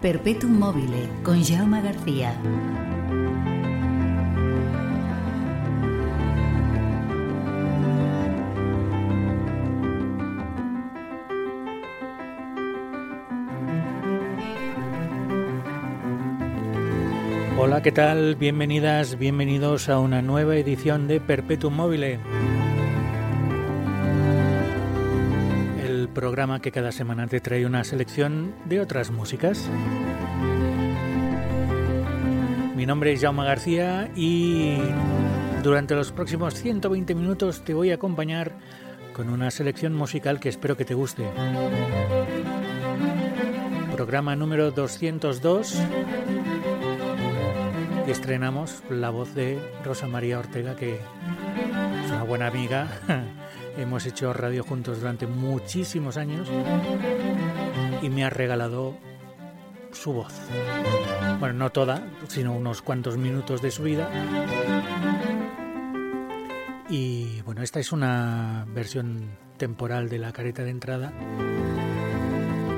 Perpetuum Mobile con Jaume García. Hola, ¿qué tal? Bienvenidas, bienvenidos a una nueva edición de Perpetuum Mobile. Programa que cada semana te trae una selección de otras músicas. Mi nombre es Jaume García y durante los próximos 120 minutos te voy a acompañar con una selección musical que espero que te guste. Programa número 202 y estrenamos la voz de Rosa María Ortega, que es una buena amiga. Hemos hecho radio juntos durante muchísimos años y me ha regalado su voz. Bueno, no toda, sino unos cuantos minutos de su vida. Y bueno, esta es una versión temporal de la careta de entrada.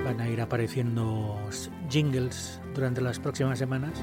Van a ir apareciendo jingles durante las próximas semanas.